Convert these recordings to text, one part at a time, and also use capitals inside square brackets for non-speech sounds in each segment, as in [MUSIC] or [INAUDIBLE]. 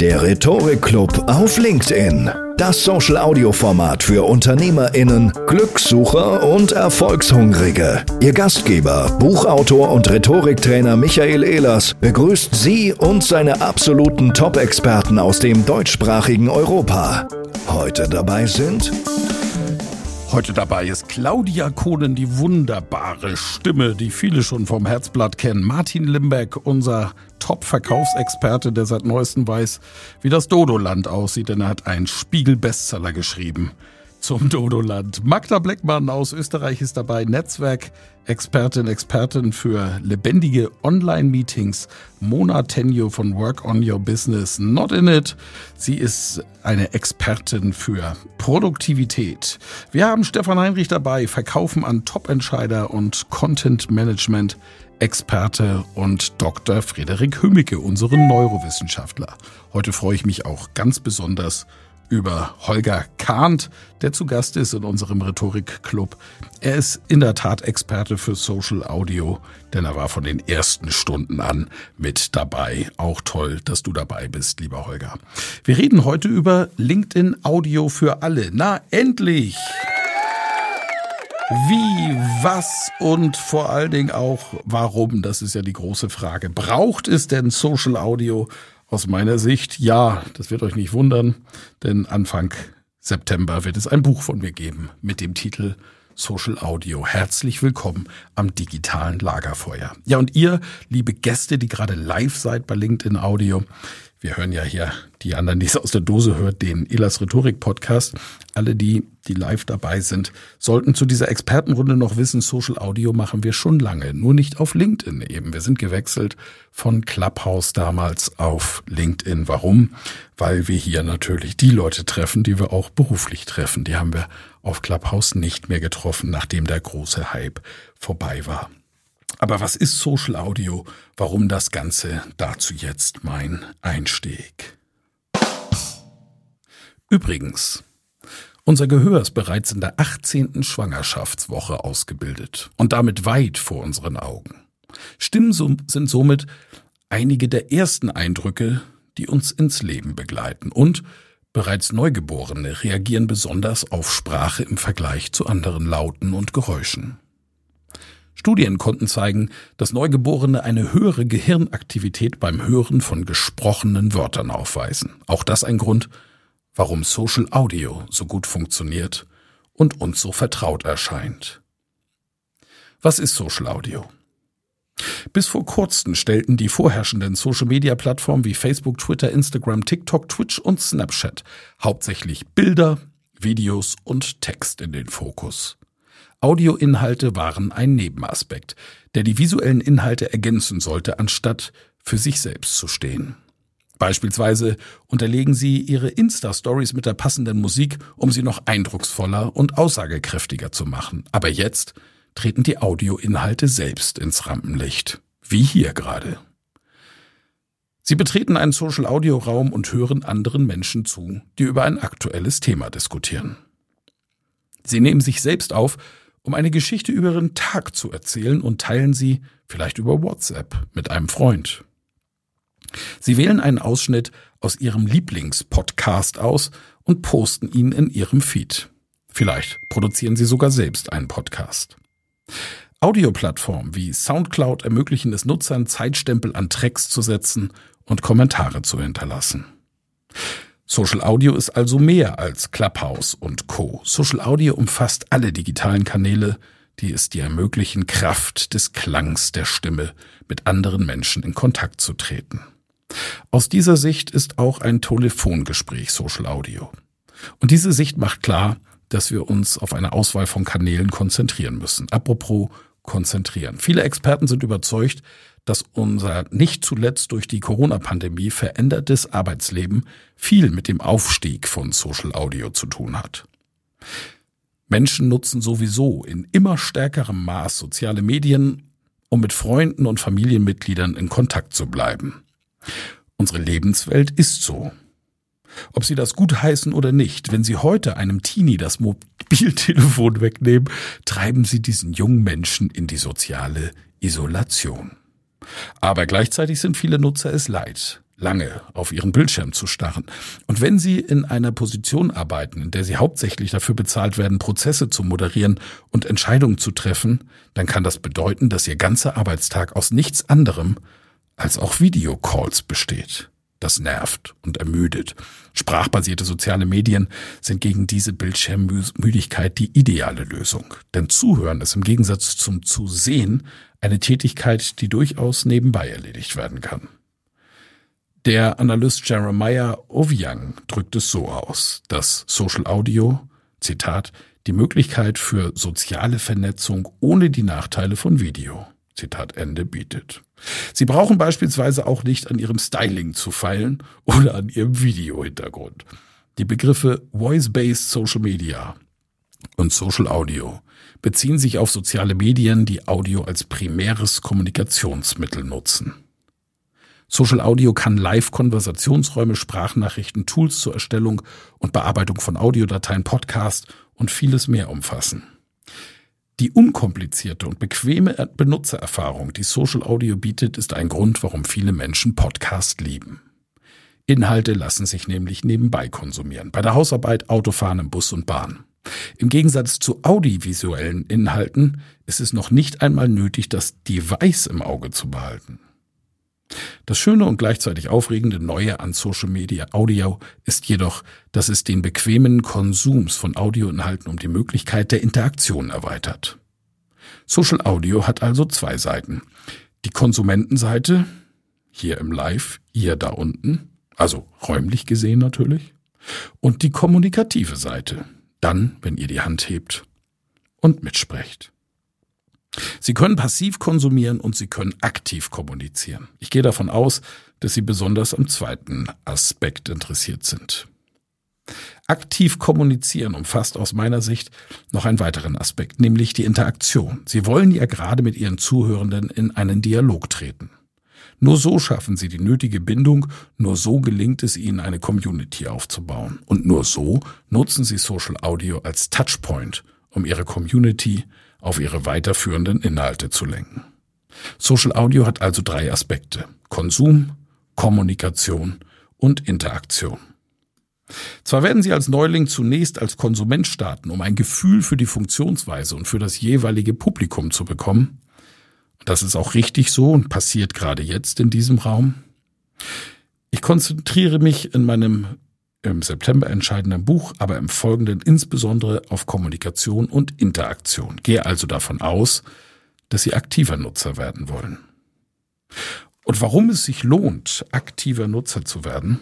Der Rhetorik-Club auf LinkedIn. Das Social-Audio-Format für UnternehmerInnen, Glückssucher und Erfolgshungrige. Ihr Gastgeber, Buchautor und Rhetoriktrainer Michael Ehlers begrüßt Sie und seine absoluten Top-Experten aus dem deutschsprachigen Europa. Heute dabei sind Heute dabei ist Claudia Kohnen, die wunderbare Stimme, die viele schon vom Herzblatt kennen. Martin Limbeck, unser Top-Verkaufsexperte, der seit neuestem weiß, wie das Dodoland aussieht, denn er hat einen Spiegel-Bestseller geschrieben zum Dodoland. Magda Bleckmann aus Österreich ist dabei, Netzwerk-Expertin, Expertin für lebendige Online-Meetings. Mona Tenyo von Work on Your Business, Not in It. Sie ist eine Expertin für Produktivität. Wir haben Stefan Heinrich dabei, Verkaufen an Top-Entscheider und Content Management. Experte und Dr. Frederik Hümmicke, unseren Neurowissenschaftler. Heute freue ich mich auch ganz besonders über Holger Kahnt, der zu Gast ist in unserem Rhetorik-Club. Er ist in der Tat Experte für Social Audio, denn er war von den ersten Stunden an mit dabei. Auch toll, dass du dabei bist, lieber Holger. Wir reden heute über LinkedIn Audio für alle. Na, endlich! Wie, was und vor allen Dingen auch warum, das ist ja die große Frage. Braucht es denn Social Audio aus meiner Sicht, ja, das wird euch nicht wundern, denn Anfang September wird es ein Buch von mir geben mit dem Titel Social Audio. Herzlich willkommen am digitalen Lagerfeuer. Ja, und ihr, liebe Gäste, die gerade live seid bei LinkedIn Audio, wir hören ja hier die anderen, die es aus der Dose hört, den Elas Rhetorik Podcast. Alle, die, die live dabei sind, sollten zu dieser Expertenrunde noch wissen, Social Audio machen wir schon lange, nur nicht auf LinkedIn eben. Wir sind gewechselt von Clubhouse damals auf LinkedIn. Warum? Weil wir hier natürlich die Leute treffen, die wir auch beruflich treffen. Die haben wir auf Clubhouse nicht mehr getroffen, nachdem der große Hype vorbei war. Aber was ist Social Audio? Warum das Ganze? Dazu jetzt mein Einstieg. Übrigens, unser Gehör ist bereits in der 18. Schwangerschaftswoche ausgebildet und damit weit vor unseren Augen. Stimmen sind somit einige der ersten Eindrücke, die uns ins Leben begleiten und bereits Neugeborene reagieren besonders auf Sprache im Vergleich zu anderen Lauten und Geräuschen. Studien konnten zeigen, dass Neugeborene eine höhere Gehirnaktivität beim Hören von gesprochenen Wörtern aufweisen. Auch das ein Grund, warum Social Audio so gut funktioniert und uns so vertraut erscheint. Was ist Social Audio? Bis vor kurzem stellten die vorherrschenden Social-Media-Plattformen wie Facebook, Twitter, Instagram, TikTok, Twitch und Snapchat hauptsächlich Bilder, Videos und Text in den Fokus. Audioinhalte waren ein Nebenaspekt, der die visuellen Inhalte ergänzen sollte, anstatt für sich selbst zu stehen. Beispielsweise unterlegen sie ihre Insta-Stories mit der passenden Musik, um sie noch eindrucksvoller und aussagekräftiger zu machen. Aber jetzt treten die Audioinhalte selbst ins Rampenlicht. Wie hier gerade. Sie betreten einen Social-Audio-Raum und hören anderen Menschen zu, die über ein aktuelles Thema diskutieren. Sie nehmen sich selbst auf um eine Geschichte über ihren Tag zu erzählen und teilen sie vielleicht über WhatsApp mit einem Freund. Sie wählen einen Ausschnitt aus Ihrem Lieblingspodcast aus und posten ihn in Ihrem Feed. Vielleicht produzieren Sie sogar selbst einen Podcast. Audioplattformen wie SoundCloud ermöglichen es Nutzern, Zeitstempel an Tracks zu setzen und Kommentare zu hinterlassen. Social Audio ist also mehr als Clubhouse und Co. Social Audio umfasst alle digitalen Kanäle, die es dir ermöglichen, Kraft des Klangs der Stimme mit anderen Menschen in Kontakt zu treten. Aus dieser Sicht ist auch ein Telefongespräch Social Audio. Und diese Sicht macht klar, dass wir uns auf eine Auswahl von Kanälen konzentrieren müssen. Apropos konzentrieren. Viele Experten sind überzeugt, dass unser nicht zuletzt durch die Corona-Pandemie verändertes Arbeitsleben viel mit dem Aufstieg von Social Audio zu tun hat. Menschen nutzen sowieso in immer stärkerem Maß soziale Medien, um mit Freunden und Familienmitgliedern in Kontakt zu bleiben. Unsere Lebenswelt ist so. Ob Sie das gut heißen oder nicht, wenn Sie heute einem Teenie das Mobiltelefon wegnehmen, treiben Sie diesen jungen Menschen in die soziale Isolation. Aber gleichzeitig sind viele Nutzer es leid, lange auf ihren Bildschirm zu starren. Und wenn Sie in einer Position arbeiten, in der Sie hauptsächlich dafür bezahlt werden, Prozesse zu moderieren und Entscheidungen zu treffen, dann kann das bedeuten, dass Ihr ganzer Arbeitstag aus nichts anderem als auch Videocalls besteht. Das nervt und ermüdet. Sprachbasierte soziale Medien sind gegen diese Bildschirmmüdigkeit die ideale Lösung. Denn Zuhören ist im Gegensatz zum Zusehen eine Tätigkeit, die durchaus nebenbei erledigt werden kann. Der Analyst Jeremiah Oviang drückt es so aus, dass Social Audio, Zitat, die Möglichkeit für soziale Vernetzung ohne die Nachteile von Video, Zitat Ende, bietet. Sie brauchen beispielsweise auch nicht an ihrem Styling zu feilen oder an ihrem Videohintergrund. Die Begriffe Voice-Based Social Media und Social Audio beziehen sich auf soziale Medien, die Audio als primäres Kommunikationsmittel nutzen. Social Audio kann Live-Konversationsräume, Sprachnachrichten, Tools zur Erstellung und Bearbeitung von Audiodateien, Podcast und vieles mehr umfassen. Die unkomplizierte und bequeme Benutzererfahrung, die Social Audio bietet, ist ein Grund, warum viele Menschen Podcast lieben. Inhalte lassen sich nämlich nebenbei konsumieren. Bei der Hausarbeit, Autofahren im Bus und Bahn. Im Gegensatz zu audiovisuellen Inhalten ist es noch nicht einmal nötig, das Device im Auge zu behalten. Das Schöne und gleichzeitig aufregende Neue an Social Media Audio ist jedoch, dass es den bequemen Konsums von Audioinhalten um die Möglichkeit der Interaktion erweitert. Social Audio hat also zwei Seiten. Die Konsumentenseite, hier im Live, ihr da unten, also räumlich gesehen natürlich, und die kommunikative Seite, dann, wenn ihr die Hand hebt und mitsprecht. Sie können passiv konsumieren und Sie können aktiv kommunizieren. Ich gehe davon aus, dass Sie besonders am zweiten Aspekt interessiert sind. Aktiv kommunizieren umfasst aus meiner Sicht noch einen weiteren Aspekt, nämlich die Interaktion. Sie wollen ja gerade mit Ihren Zuhörenden in einen Dialog treten. Nur so schaffen sie die nötige Bindung, nur so gelingt es ihnen, eine Community aufzubauen. Und nur so nutzen sie Social Audio als Touchpoint, um ihre Community auf ihre weiterführenden Inhalte zu lenken. Social Audio hat also drei Aspekte. Konsum, Kommunikation und Interaktion. Zwar werden Sie als Neuling zunächst als Konsument starten, um ein Gefühl für die Funktionsweise und für das jeweilige Publikum zu bekommen, das ist auch richtig so und passiert gerade jetzt in diesem Raum. Ich konzentriere mich in meinem im September entscheidenden Buch, aber im Folgenden insbesondere auf Kommunikation und Interaktion. Gehe also davon aus, dass Sie aktiver Nutzer werden wollen. Und warum es sich lohnt, aktiver Nutzer zu werden,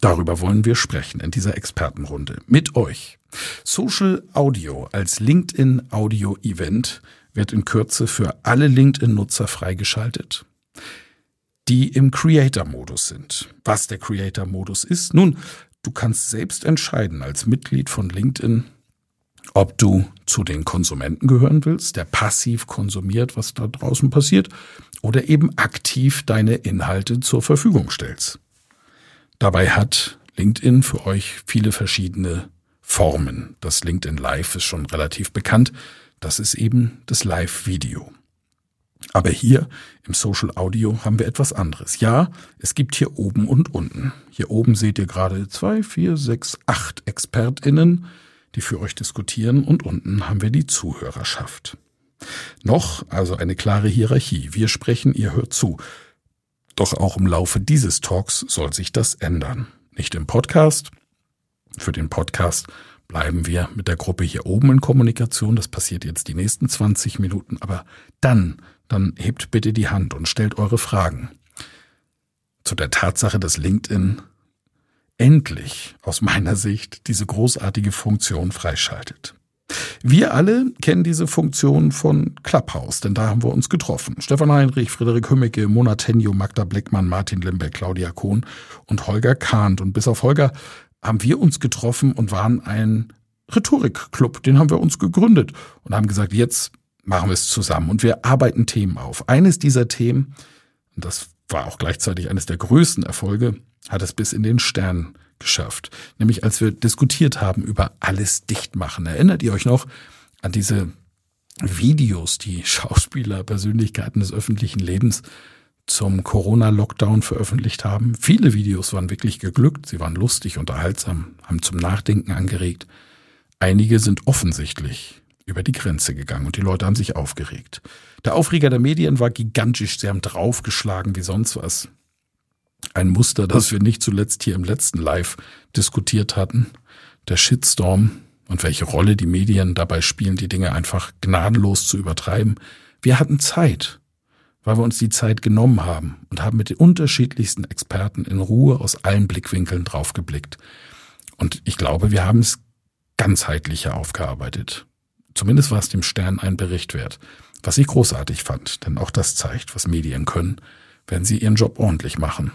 darüber wollen wir sprechen in dieser Expertenrunde mit euch. Social Audio als LinkedIn Audio Event wird in Kürze für alle LinkedIn-Nutzer freigeschaltet, die im Creator-Modus sind. Was der Creator-Modus ist? Nun, du kannst selbst entscheiden als Mitglied von LinkedIn, ob du zu den Konsumenten gehören willst, der passiv konsumiert, was da draußen passiert, oder eben aktiv deine Inhalte zur Verfügung stellst. Dabei hat LinkedIn für euch viele verschiedene Formen. Das LinkedIn Live ist schon relativ bekannt. Das ist eben das Live-Video. Aber hier im Social Audio haben wir etwas anderes. Ja, es gibt hier oben und unten. Hier oben seht ihr gerade zwei, vier, sechs, acht ExpertInnen, die für euch diskutieren und unten haben wir die Zuhörerschaft. Noch also eine klare Hierarchie. Wir sprechen, ihr hört zu. Doch auch im Laufe dieses Talks soll sich das ändern. Nicht im Podcast. Für den Podcast bleiben wir mit der Gruppe hier oben in Kommunikation. Das passiert jetzt die nächsten 20 Minuten. Aber dann, dann hebt bitte die Hand und stellt eure Fragen. Zu der Tatsache, dass LinkedIn endlich aus meiner Sicht diese großartige Funktion freischaltet. Wir alle kennen diese Funktion von Clubhouse, denn da haben wir uns getroffen. Stefan Heinrich, Friederik Hümmecke, Mona Tenjo, Magda Bleckmann, Martin Limbeck, Claudia Kohn und Holger Kahnt. Und bis auf Holger haben wir uns getroffen und waren ein Rhetorikclub. Den haben wir uns gegründet und haben gesagt, jetzt machen wir es zusammen und wir arbeiten Themen auf. Eines dieser Themen, und das war auch gleichzeitig eines der größten Erfolge, hat es bis in den Stern geschafft. Nämlich als wir diskutiert haben über alles dichtmachen. Erinnert ihr euch noch an diese Videos, die Schauspieler, Persönlichkeiten des öffentlichen Lebens zum Corona-Lockdown veröffentlicht haben? Viele Videos waren wirklich geglückt, sie waren lustig, unterhaltsam, haben zum Nachdenken angeregt. Einige sind offensichtlich über die Grenze gegangen und die Leute haben sich aufgeregt. Der Aufreger der Medien war gigantisch, sie haben draufgeschlagen wie sonst was. Ein Muster, das wir nicht zuletzt hier im letzten Live diskutiert hatten. Der Shitstorm und welche Rolle die Medien dabei spielen, die Dinge einfach gnadenlos zu übertreiben. Wir hatten Zeit, weil wir uns die Zeit genommen haben und haben mit den unterschiedlichsten Experten in Ruhe aus allen Blickwinkeln draufgeblickt. Und ich glaube, wir haben es ganzheitlicher aufgearbeitet. Zumindest war es dem Stern ein Bericht wert, was ich großartig fand, denn auch das zeigt, was Medien können, wenn sie ihren Job ordentlich machen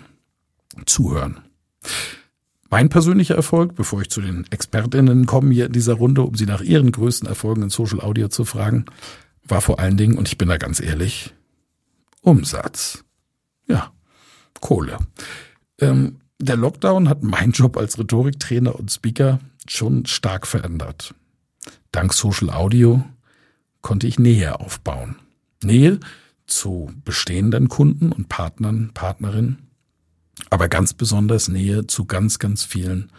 zuhören. Mein persönlicher Erfolg, bevor ich zu den Expertinnen komme hier in dieser Runde, um sie nach ihren größten Erfolgen in Social Audio zu fragen, war vor allen Dingen, und ich bin da ganz ehrlich, Umsatz. Ja, Kohle. Ähm, der Lockdown hat meinen Job als Rhetoriktrainer und Speaker schon stark verändert. Dank Social Audio konnte ich Nähe aufbauen. Nähe zu bestehenden Kunden und Partnern, Partnerinnen, aber ganz besonders Nähe zu ganz, ganz vielen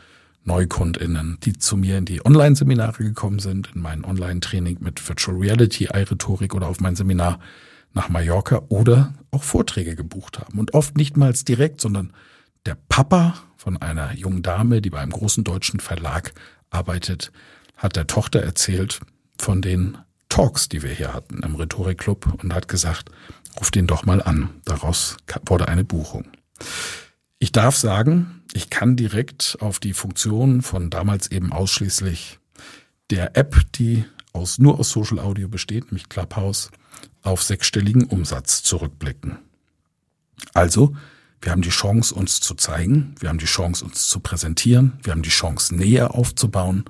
NeukundInnen, die zu mir in die Online-Seminare gekommen sind, in mein Online-Training mit Virtual Reality, iRhetorik oder auf mein Seminar nach Mallorca oder auch Vorträge gebucht haben. Und oft nicht mal direkt, sondern der Papa von einer jungen Dame, die bei einem großen deutschen Verlag arbeitet, hat der Tochter erzählt von den Talks, die wir hier hatten im Rhetorikclub und hat gesagt, ruf den doch mal an. Daraus wurde eine Buchung. Ich darf sagen, ich kann direkt auf die Funktion von damals eben ausschließlich der App, die aus, nur aus Social Audio besteht, nämlich Clubhouse, auf sechsstelligen Umsatz zurückblicken. Also, wir haben die Chance, uns zu zeigen, wir haben die Chance, uns zu präsentieren, wir haben die Chance, näher aufzubauen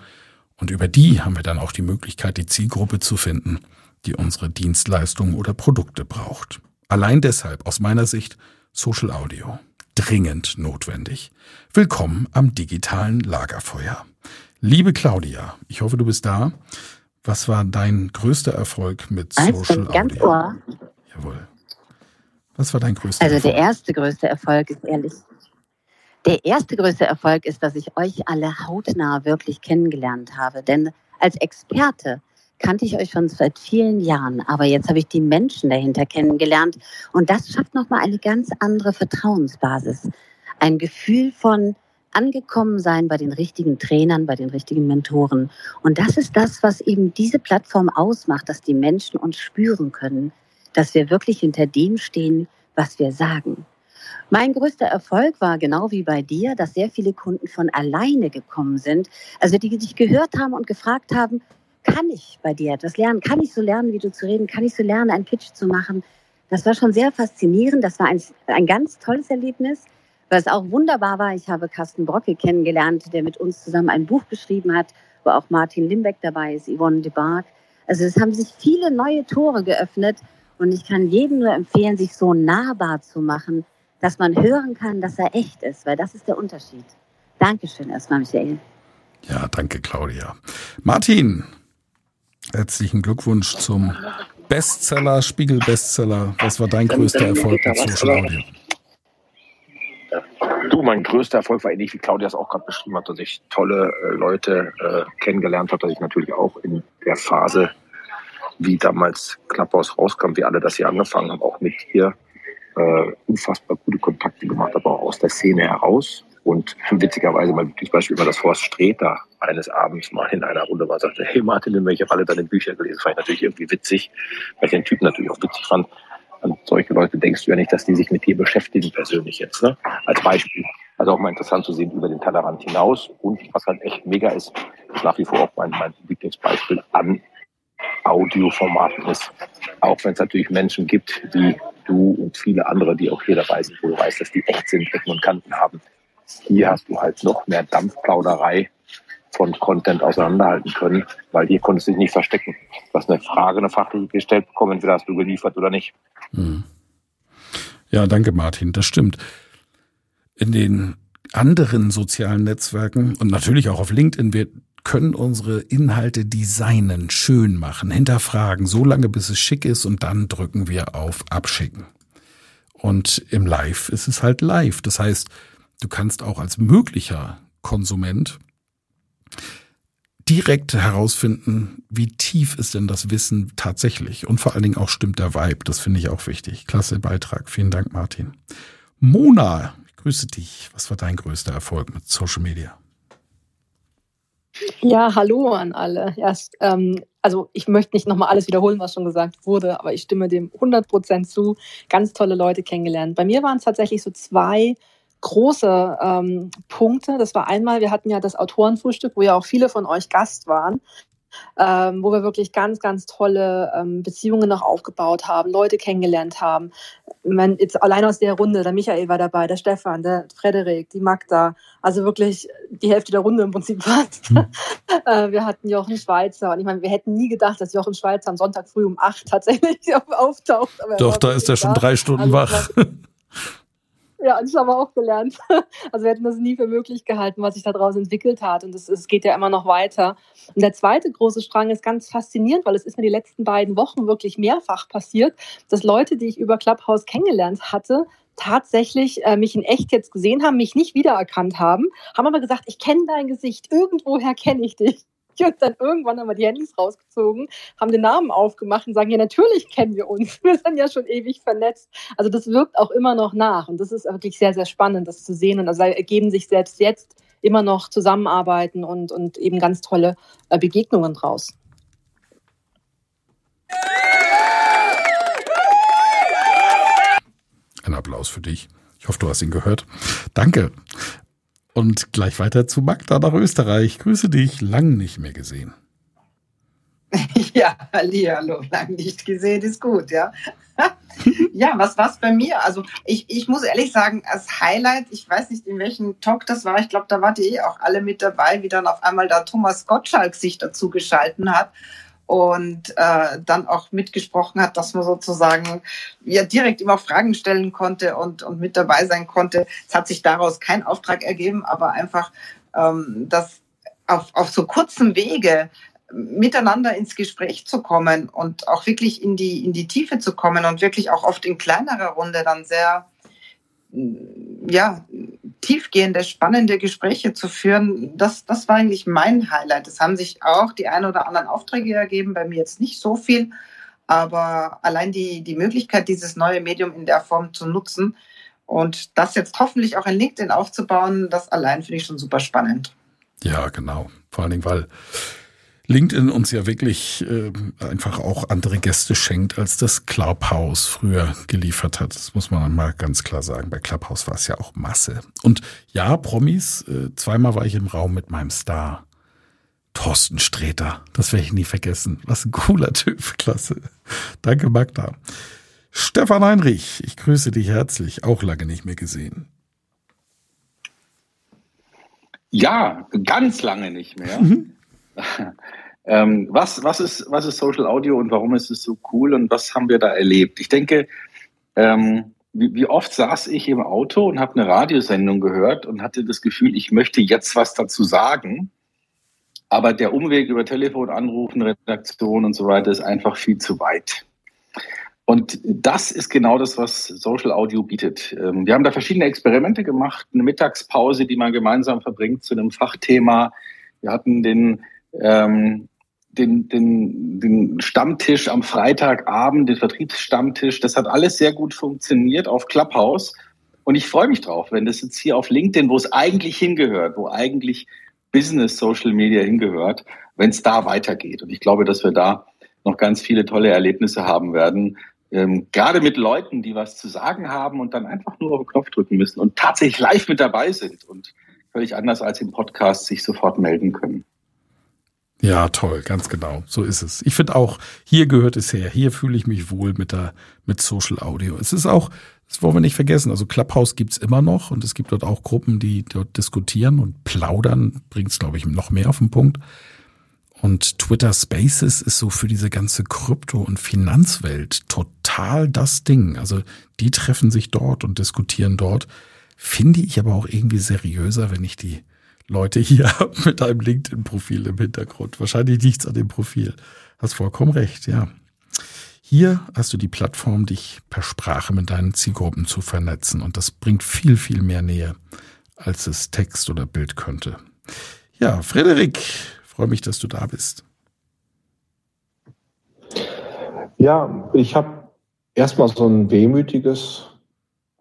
und über die haben wir dann auch die Möglichkeit, die Zielgruppe zu finden, die unsere Dienstleistungen oder Produkte braucht. Allein deshalb, aus meiner Sicht, Social Audio dringend notwendig. Willkommen am digitalen Lagerfeuer. Liebe Claudia, ich hoffe, du bist da. Was war dein größter Erfolg mit Social ganz Audio? Ohr. Jawohl. Was war dein größter Also Erfolg? der erste größte Erfolg ist ehrlich. Der erste größte Erfolg ist, dass ich euch alle hautnah wirklich kennengelernt habe. Denn als Experte kannte ich euch schon seit vielen Jahren, aber jetzt habe ich die Menschen dahinter kennengelernt und das schafft nochmal eine ganz andere Vertrauensbasis. Ein Gefühl von angekommen sein bei den richtigen Trainern, bei den richtigen Mentoren. Und das ist das, was eben diese Plattform ausmacht, dass die Menschen uns spüren können, dass wir wirklich hinter dem stehen, was wir sagen. Mein größter Erfolg war genau wie bei dir, dass sehr viele Kunden von alleine gekommen sind, also die dich gehört haben und gefragt haben, kann ich bei dir etwas lernen? Kann ich so lernen, wie du zu reden? Kann ich so lernen, einen Pitch zu machen? Das war schon sehr faszinierend. Das war ein, ein ganz tolles Erlebnis. Was auch wunderbar war, ich habe Carsten Brocke kennengelernt, der mit uns zusammen ein Buch geschrieben hat, wo auch Martin Limbeck dabei ist, Yvonne de Barg. Also es haben sich viele neue Tore geöffnet und ich kann jedem nur empfehlen, sich so nahbar zu machen, dass man hören kann, dass er echt ist, weil das ist der Unterschied. Dankeschön erstmal, Michael. Ja, danke, Claudia. Martin, Herzlichen Glückwunsch zum Bestseller, Spiegel-Bestseller. Was war dein größter Erfolg mit Social Audio? Du, mein größter Erfolg war ähnlich wie Claudia es auch gerade beschrieben hat, dass ich tolle äh, Leute äh, kennengelernt habe, dass ich natürlich auch in der Phase, wie damals Clubhouse rauskam, wie alle das hier angefangen haben, auch mit dir äh, unfassbar gute Kontakte gemacht habe, auch aus der Szene heraus. Und witzigerweise mal zum Beispiel immer das Horst Streter eines Abends mal in einer Runde war, sagte, hey Martin, in welche alle deine Bücher gelesen? Fand ich natürlich irgendwie witzig, weil ich den Typen natürlich auch witzig fand. An solche Leute denkst du ja nicht, dass die sich mit dir beschäftigen persönlich jetzt, ne? Als Beispiel. Also auch mal interessant zu sehen über den Tellerrand hinaus. Und was halt echt mega ist, ist nach wie vor auch mein, mein Lieblingsbeispiel an Audioformaten ist. Auch wenn es natürlich Menschen gibt, wie du und viele andere, die auch hier dabei sind, wo du weißt, dass die echt sind, Ecken und Kanten haben. Hier hast du halt noch mehr Dampfplauderei von Content auseinanderhalten können, weil hier konntest du dich nicht verstecken. Du hast eine Frage, eine fachliche gestellt bekommen, entweder hast du geliefert oder nicht. Hm. Ja, danke Martin, das stimmt. In den anderen sozialen Netzwerken und natürlich auch auf LinkedIn, wir können unsere Inhalte designen, schön machen, hinterfragen, so lange bis es schick ist und dann drücken wir auf Abschicken. Und im Live ist es halt live. Das heißt, du kannst auch als möglicher Konsument direkt herausfinden, wie tief ist denn das Wissen tatsächlich und vor allen Dingen auch stimmt der Vibe. Das finde ich auch wichtig. Klasse Beitrag. Vielen Dank, Martin. Mona, ich grüße dich. Was war dein größter Erfolg mit Social Media? Ja, hallo an alle. Erst, ähm, also ich möchte nicht nochmal alles wiederholen, was schon gesagt wurde, aber ich stimme dem 100 Prozent zu. Ganz tolle Leute kennengelernt. Bei mir waren es tatsächlich so zwei große ähm, Punkte. Das war einmal, wir hatten ja das Autorenfrühstück, wo ja auch viele von euch Gast waren. Ähm, wo wir wirklich ganz, ganz tolle ähm, Beziehungen noch aufgebaut haben, Leute kennengelernt haben. Man, jetzt allein aus der Runde, der Michael war dabei, der Stefan, der Frederik, die Magda, also wirklich die Hälfte der Runde im Prinzip fast. Mhm. [LAUGHS] äh, wir hatten Jochen Schweizer und ich meine, wir hätten nie gedacht, dass Jochen Schweizer am Sonntag früh um acht tatsächlich [LAUGHS] auftaucht. Doch, da ist er schon drei Stunden also, wach. [LAUGHS] Ja, das haben wir auch gelernt. [LAUGHS] Also wir hätten das nie für möglich gehalten, was sich daraus entwickelt hat. Und es geht ja immer noch weiter. Und der zweite große Strang ist ganz faszinierend, weil es ist mir die letzten beiden Wochen wirklich mehrfach passiert, dass Leute, die ich über Clubhouse kennengelernt hatte, tatsächlich äh, mich in echt jetzt gesehen haben, mich nicht wiedererkannt haben, haben aber gesagt, ich kenne dein Gesicht, irgendwoher kenne ich dich. [LAUGHS] Und dann irgendwann haben wir die Handys rausgezogen, haben den Namen aufgemacht und sagen, ja, natürlich kennen wir uns. [LAUGHS] Wir sind ja schon ewig vernetzt. Also das wirkt auch immer noch nach. Und das ist wirklich sehr, sehr spannend, das zu sehen. Und also ergeben sich selbst jetzt immer noch Zusammenarbeiten und, und eben ganz tolle äh, Begegnungen draus. Ein Applaus für dich. Ich hoffe, du hast ihn gehört. Danke. Und gleich weiter zu Magda nach Österreich. Grüße dich, lang nicht mehr gesehen. [LAUGHS] Ja, hallo, lang nicht gesehen ist gut, ja. [LAUGHS] ja, was war's bei mir? Also ich, ich muss ehrlich sagen, als Highlight, ich weiß nicht, in welchem Talk das war, ich glaube, da wart ihr eh auch alle mit dabei, wie dann auf einmal da Thomas Gottschalk sich dazu geschalten hat und äh, dann auch mitgesprochen hat, dass man sozusagen ja direkt immer Fragen stellen konnte und, und mit dabei sein konnte. Es hat sich daraus kein Auftrag ergeben, aber einfach, ähm, dass auf, auf so kurzem Wege miteinander ins Gespräch zu kommen und auch wirklich in die, in die Tiefe zu kommen und wirklich auch oft in kleinerer Runde dann sehr ja, tiefgehende, spannende Gespräche zu führen, das, das war eigentlich mein Highlight. Es haben sich auch die ein oder anderen Aufträge ergeben, bei mir jetzt nicht so viel, aber allein die, die Möglichkeit, dieses neue Medium in der Form zu nutzen und das jetzt hoffentlich auch in LinkedIn aufzubauen, das allein finde ich schon super spannend. Ja, genau. Vor allen Dingen, weil LinkedIn uns ja wirklich äh, einfach auch andere Gäste schenkt, als das Clubhouse früher geliefert hat. Das muss man mal ganz klar sagen. Bei Clubhouse war es ja auch Masse. Und ja, Promis, äh, zweimal war ich im Raum mit meinem Star. Thorsten Sträter, das werde ich nie vergessen. Was ein cooler Typ, [LAUGHS] klasse. Danke, Magda. Stefan Heinrich, ich grüße dich herzlich, auch lange nicht mehr gesehen. Ja, ganz lange nicht mehr. Mhm. [LAUGHS] ähm, was, was, ist, was ist Social Audio und warum ist es so cool und was haben wir da erlebt? Ich denke, ähm, wie, wie oft saß ich im Auto und habe eine Radiosendung gehört und hatte das Gefühl, ich möchte jetzt was dazu sagen. Aber der Umweg über Telefon, Anrufen, Redaktion und so weiter ist einfach viel zu weit. Und das ist genau das, was Social Audio bietet. Ähm, wir haben da verschiedene Experimente gemacht, eine Mittagspause, die man gemeinsam verbringt zu einem Fachthema. Wir hatten den, ähm, den, den, den Stammtisch am Freitagabend, den Vertriebsstammtisch. Das hat alles sehr gut funktioniert auf Clubhouse. Und ich freue mich drauf, wenn das jetzt hier auf LinkedIn, wo es eigentlich hingehört, wo eigentlich Business Social Media hingehört, wenn es da weitergeht. Und ich glaube, dass wir da noch ganz viele tolle Erlebnisse haben werden, ähm, gerade mit Leuten, die was zu sagen haben und dann einfach nur auf den Knopf drücken müssen und tatsächlich live mit dabei sind und völlig anders als im Podcast sich sofort melden können. Ja, toll, ganz genau. So ist es. Ich finde auch, hier gehört es her. Hier fühle ich mich wohl mit der, mit Social Audio. Es ist auch, das wollen wir nicht vergessen. Also Clubhouse gibt's immer noch und es gibt dort auch Gruppen, die dort diskutieren und plaudern. Bringt's, glaube ich, noch mehr auf den Punkt. Und Twitter Spaces ist so für diese ganze Krypto- und Finanzwelt total das Ding. Also die treffen sich dort und diskutieren dort. Finde ich aber auch irgendwie seriöser, wenn ich die Leute hier [LAUGHS] mit einem LinkedIn-Profil im Hintergrund. Wahrscheinlich nichts an dem Profil. Hast vollkommen recht, ja. Hier hast du die Plattform, dich per Sprache mit deinen Zielgruppen zu vernetzen. Und das bringt viel, viel mehr Nähe, als es Text oder Bild könnte. Ja, Frederik, freue mich, dass du da bist. Ja, ich habe erstmal so ein wehmütiges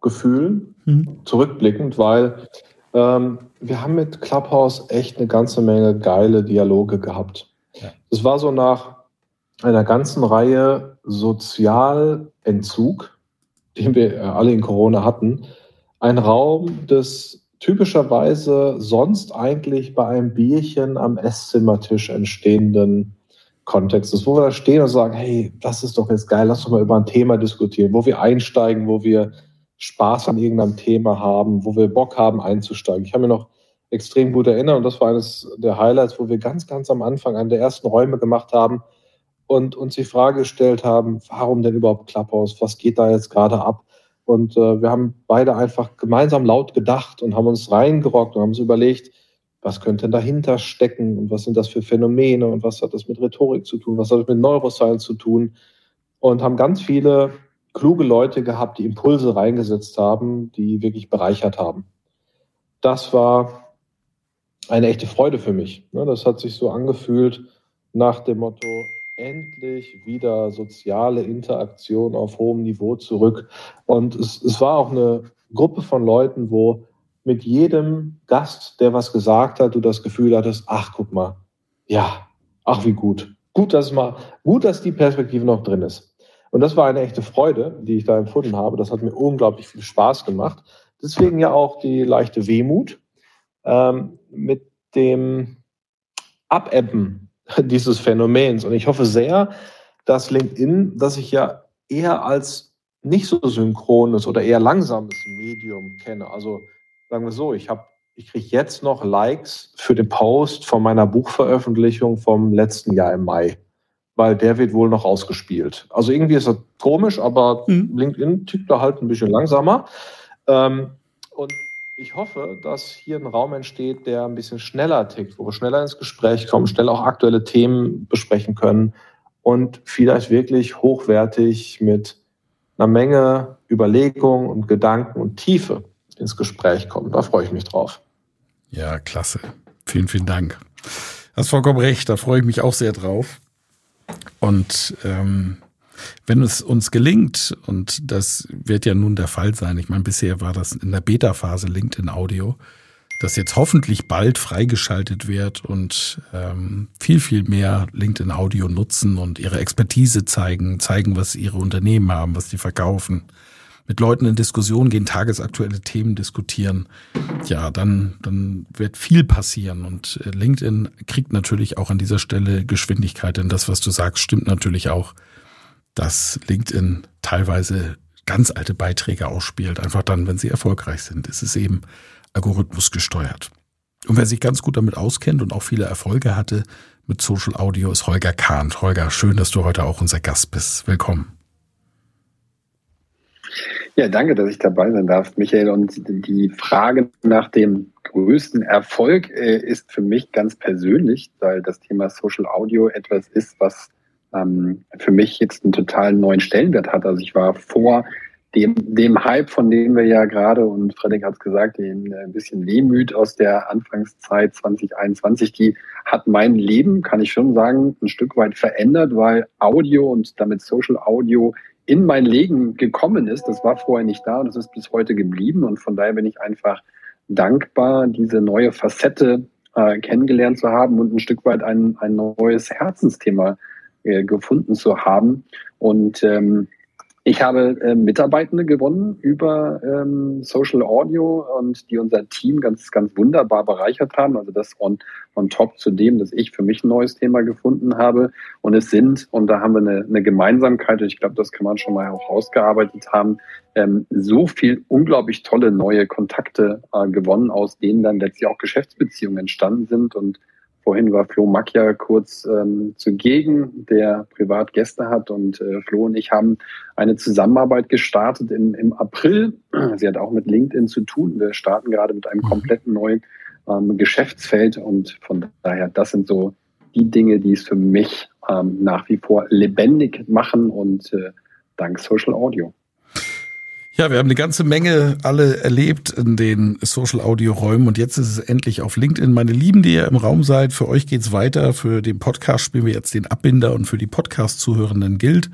Gefühl, hm. zurückblickend, weil ähm, wir haben mit Clubhouse echt eine ganze Menge geile Dialoge gehabt. Es ja. war so nach einer ganzen Reihe Sozialentzug, den wir alle in Corona hatten, ein Raum des typischerweise sonst eigentlich bei einem Bierchen am Esszimmertisch entstehenden Kontextes, wo wir da stehen und sagen, hey, das ist doch jetzt geil, lass uns mal über ein Thema diskutieren, wo wir einsteigen, wo wir Spaß an irgendeinem Thema haben, wo wir Bock haben einzusteigen. Ich habe mir noch extrem gut erinnert und das war eines der Highlights, wo wir ganz, ganz am Anfang einen der ersten Räume gemacht haben und uns die Frage gestellt haben, warum denn überhaupt Clubhouse? Was geht da jetzt gerade ab? Und äh, wir haben beide einfach gemeinsam laut gedacht und haben uns reingerockt und haben uns überlegt, was könnte denn dahinter stecken und was sind das für Phänomene und was hat das mit Rhetorik zu tun, was hat das mit Neuroscience zu tun und haben ganz viele kluge Leute gehabt, die Impulse reingesetzt haben, die wirklich bereichert haben. Das war eine echte Freude für mich. Ne? Das hat sich so angefühlt nach dem Motto, endlich wieder soziale Interaktion auf hohem Niveau zurück. Und es, es war auch eine Gruppe von Leuten, wo mit jedem Gast, der was gesagt hat, du das Gefühl hattest, ach, guck mal, ja, ach, wie gut. Gut, dass mal, gut, dass die Perspektive noch drin ist. Und das war eine echte Freude, die ich da empfunden habe. Das hat mir unglaublich viel Spaß gemacht. Deswegen ja auch die leichte Wehmut ähm, mit dem Abebben [LAUGHS] dieses Phänomens. Und ich hoffe sehr, dass LinkedIn, das ich ja eher als nicht so synchrones oder eher langsames Medium kenne. Also sagen wir so, ich habe ich kriege jetzt noch Likes für den Post von meiner Buchveröffentlichung vom letzten Jahr im Mai, weil der wird wohl noch ausgespielt. Also irgendwie ist das komisch, aber mhm. LinkedIn tickt da halt ein bisschen langsamer. Ähm, und ich hoffe, dass hier ein Raum entsteht, der ein bisschen schneller tickt, wo wir schneller ins Gespräch kommen, schneller auch aktuelle Themen besprechen können und vielleicht wirklich hochwertig mit einer Menge Überlegung und Gedanken und Tiefe ins Gespräch kommen. Da freue ich mich drauf. Ja, klasse. Vielen, vielen Dank. Hast vollkommen recht, da freue ich mich auch sehr drauf. Und ähm, wenn es uns gelingt, und das wird ja nun der Fall sein, ich meine, bisher war das in der Beta-Phase LinkedIn Audio, das jetzt hoffentlich bald freigeschaltet wird und ähm, viel, viel mehr LinkedIn Audio nutzen und ihre Expertise zeigen, zeigen, was ihre Unternehmen haben, was die verkaufen, mit Leuten in Diskussion gehen, tagesaktuelle Themen diskutieren, ja, dann, dann wird viel passieren. Und äh, LinkedIn kriegt natürlich auch an dieser Stelle Geschwindigkeit, denn das, was du sagst, stimmt natürlich auch dass LinkedIn teilweise ganz alte Beiträge ausspielt, einfach dann, wenn sie erfolgreich sind. Es ist eben Algorithmus gesteuert. Und wer sich ganz gut damit auskennt und auch viele Erfolge hatte mit Social Audio, ist Holger Kahnt. Holger, schön, dass du heute auch unser Gast bist. Willkommen. Ja, danke, dass ich dabei sein darf, Michael. Und die Frage nach dem größten Erfolg äh, ist für mich ganz persönlich, weil das Thema Social Audio etwas ist, was ähm, für mich jetzt einen total neuen Stellenwert hat. Also ich war vor dem, dem Hype, von dem wir ja gerade, und Frederik hat es gesagt, den ein bisschen Wehmüt aus der Anfangszeit 2021, die hat mein Leben, kann ich schon sagen, ein Stück weit verändert, weil Audio und damit Social Audio in mein Leben gekommen ist. Das war vorher nicht da und das ist bis heute geblieben. Und von daher bin ich einfach dankbar, diese neue Facette äh, kennengelernt zu haben und ein Stück weit ein, ein neues Herzensthema äh, gefunden zu haben. Und ähm, ich habe äh, Mitarbeitende gewonnen über ähm, Social Audio und die unser Team ganz, ganz wunderbar bereichert haben. Also das on, on top zu dem, dass ich für mich ein neues Thema gefunden habe. Und es sind, und da haben wir eine, eine Gemeinsamkeit, ich glaube, das kann man schon mal auch rausgearbeitet haben, ähm, so viel unglaublich tolle neue Kontakte äh, gewonnen, aus denen dann letztlich auch Geschäftsbeziehungen entstanden sind. Und Vorhin war Flo Macchia kurz ähm, zugegen, der privat Gäste hat und äh, Flo und ich haben eine Zusammenarbeit gestartet im, im April. [CLEARS THROAT] Sie hat auch mit LinkedIn zu tun. Wir starten gerade mit einem mhm. kompletten neuen ähm, Geschäftsfeld und von daher, das sind so die Dinge, die es für mich ähm, nach wie vor lebendig machen und äh, dank Social Audio. Ja, wir haben eine ganze Menge alle erlebt in den Social Audio Räumen und jetzt ist es endlich auf LinkedIn. Meine Lieben, die ihr im Raum seid, für euch geht's weiter. Für den Podcast spielen wir jetzt den Abbinder und für die Podcast-Zuhörenden gilt.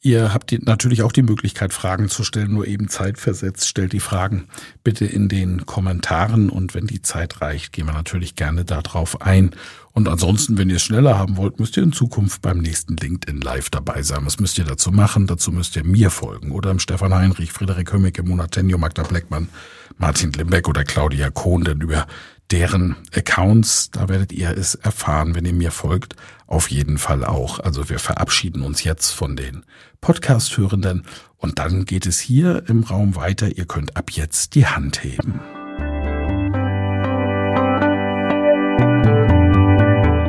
Ihr habt natürlich auch die Möglichkeit, Fragen zu stellen, nur eben zeitversetzt. Stellt die Fragen bitte in den Kommentaren und wenn die Zeit reicht, gehen wir natürlich gerne darauf ein. Und ansonsten, wenn ihr es schneller haben wollt, müsst ihr in Zukunft beim nächsten LinkedIn Live dabei sein. Was müsst ihr dazu machen? Dazu müsst ihr mir folgen oder im Stefan Heinrich, Friederik Hömmicke, Monatenio, Magda Bleckmann, Martin Limbeck oder Claudia Kohn, denn über deren Accounts. Da werdet ihr es erfahren, wenn ihr mir folgt. Auf jeden Fall auch. Also wir verabschieden uns jetzt von den Podcast-Hörenden und dann geht es hier im Raum weiter. Ihr könnt ab jetzt die Hand heben.